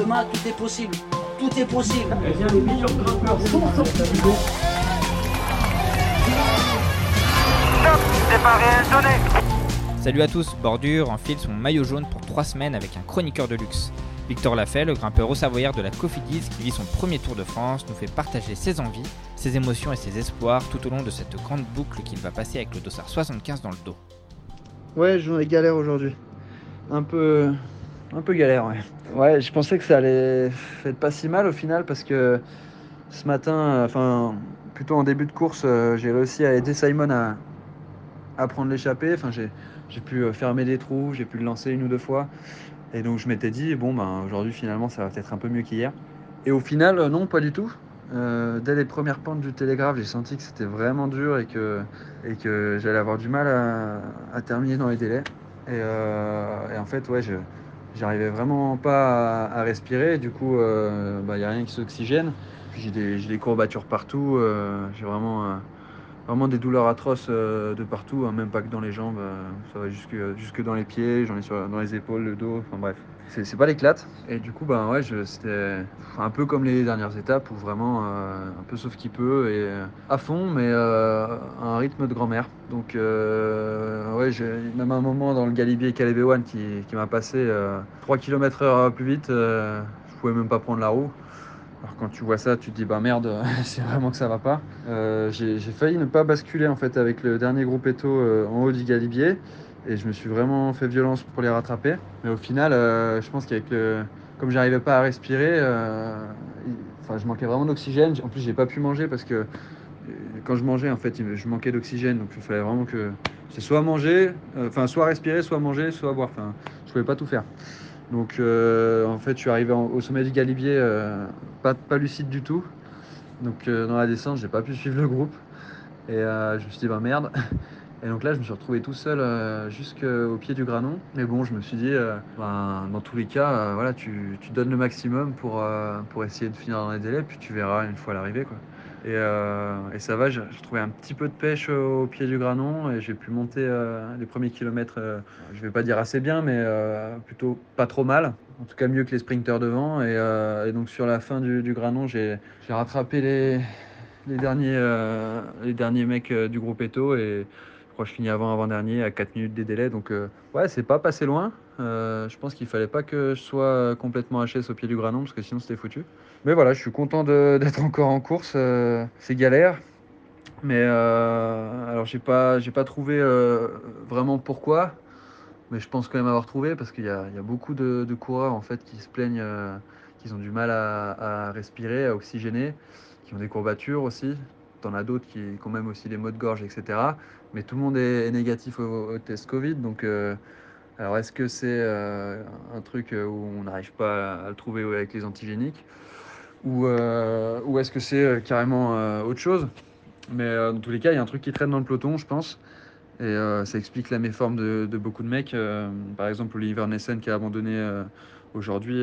Demain, tout est possible. Tout est possible. Salut à tous, Bordure enfile son maillot jaune pour 3 semaines avec un chroniqueur de luxe. Victor Lafay, le grimpeur au Savoyard de la Cofidis qui vit son premier Tour de France, nous fait partager ses envies, ses émotions et ses espoirs tout au long de cette grande boucle qu'il va passer avec le dossard 75 dans le dos. Ouais, j'en ai galère aujourd'hui. Un peu, un peu galère, ouais. Ouais, je pensais que ça allait être pas si mal au final parce que ce matin, euh, enfin, plutôt en début de course, euh, j'ai réussi à aider Simon à, prendre l'échappée. Enfin, j'ai, pu euh, fermer des trous, j'ai pu le lancer une ou deux fois. Et donc je m'étais dit, bon, ben, aujourd'hui finalement, ça va peut-être un peu mieux qu'hier. Et au final, non, pas du tout. Dès les premières pentes du télégraphe, j'ai senti que c'était vraiment dur et que, et que j'allais avoir du mal à, terminer dans les délais. Et en fait, ouais, je j'arrivais vraiment pas à, respirer. Du coup, il n'y a rien qui s'oxygène. Puis j'ai des, j'ai des courbatures partout. euh, j'ai vraiment, euh, vraiment des douleurs atroces euh, de partout, hein, même pas que dans les jambes. euh, ça va jusque, jusque dans les pieds, j'en ai sur, dans les épaules, le dos. Enfin bref, c'est pas l'éclate. Et du coup, ben ouais, c'était un peu comme les dernières étapes où vraiment euh, un peu sauf qui peut et à fond, mais à un rythme de grand-mère. Donc euh, ouais, j'ai même un moment dans le Galibier Calais One qui, qui m'a passé euh, 3 km/h plus vite. je pouvais même pas prendre la roue. Alors quand tu vois ça, tu te dis bah merde, c'est vraiment que ça va pas. Euh, j'ai failli ne pas basculer en fait avec le dernier groupe Eto euh, en haut du Galibier et je me suis vraiment fait violence pour les rattraper. Mais au final, euh, je pense qu'avec le, comme j'arrivais pas à respirer, enfin je manquais vraiment d'oxygène. En plus j'ai pas pu manger parce que quand je mangeais en fait, je manquais d'oxygène donc il fallait vraiment que c'est soit manger, enfin soit respirer, soit manger, soit boire. Enfin, je pouvais pas tout faire. Donc euh, en fait, je suis arrivé au sommet du Galibier, euh, pas, lucide du tout. Donc euh, dans la descente, j'ai pas pu suivre le groupe. Et je me suis dit, bah merde. Et donc là, je me suis retrouvé tout seul jusqu'au pied du granon. Mais bon, je me suis dit, ben, dans tous les cas, voilà, tu, donnes le maximum pour, essayer de finir dans les délais, puis tu verras une fois l'arrivée. Et, euh, et ça va, j'ai trouvé un petit peu de pêche au pied du granon et j'ai pu monter euh, les premiers kilomètres, euh, je vais pas dire assez bien, mais plutôt pas trop mal. En tout cas, mieux que les sprinteurs devant. Et, donc, sur la fin du, granon, j'ai rattrapé les, derniers, les derniers mecs du groupe Eto et je finis avant avant-dernier à 4 minutes des délais. Donc, euh, ouais, c'est pas passé loin. Euh, je pense qu'il fallait pas que je sois complètement HS au pied du granon parce que sinon c'était foutu. Mais voilà, je suis content d'être encore en course. euh, c'est galère. Mais euh, alors j'ai pas, j'ai pas trouvé euh, vraiment pourquoi. Mais je pense quand même avoir trouvé parce qu'il y y a beaucoup de, coureurs en fait qui se plaignent euh, qu'ils ont du mal à, à respirer, à oxygéner, qui ont des courbatures aussi. T'en as d'autres qui, ont même aussi des maux de gorge, etc. Mais tout le monde est, négatif au, test Covid. Donc, euh, alors est-ce que c'est euh, un truc euh, où on n'arrive pas à le trouver avec les antigéniques? Ou, est-ce que c'est carrément autre chose? Mais dans tous les cas, il y a un truc qui traîne dans le peloton, je pense. Et euh, ça explique la méforme de, beaucoup de mecs. Euh, par exemple, Oliver Nessen qui a abandonné euh, aujourd'hui,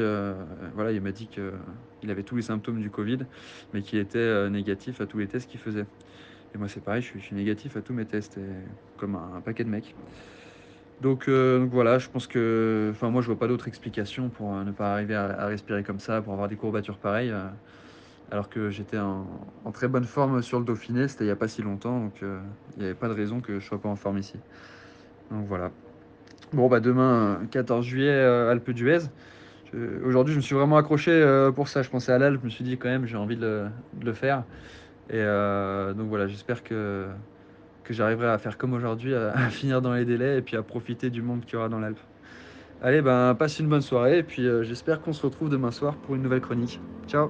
voilà, il m'a dit qu'il avait tous les symptômes du Covid, mais qu'il était négatif à tous les tests qu'il faisait. Et moi, c'est pareil, je suis, négatif à tous mes tests, et, comme un, paquet de mecs. Donc, voilà, je pense que. Enfin, moi, je vois pas d'autre explication pour ne pas arriver à respirer comme ça, pour avoir des courbatures pareilles. Alors que j'étais en, très bonne forme sur le Dauphiné, c'était il n'y a pas si longtemps, donc euh, il n'y avait pas de raison que je sois pas en forme ici. Donc voilà. Bon, bah demain, euh, 14 juillet, euh, Alpe d'Huez. Aujourd'hui, je me suis vraiment accroché euh, pour ça. Je pensais à l'Alpe, je me suis dit quand même, j'ai envie de le, faire. Et donc voilà, j'espère que, j'arriverai à faire comme aujourd'hui, à, finir dans les délais et puis à profiter du monde qu'il y aura dans l'Alpe. Allez, ben, passe une bonne soirée et puis j'espère qu'on se retrouve demain soir pour une nouvelle chronique. Ciao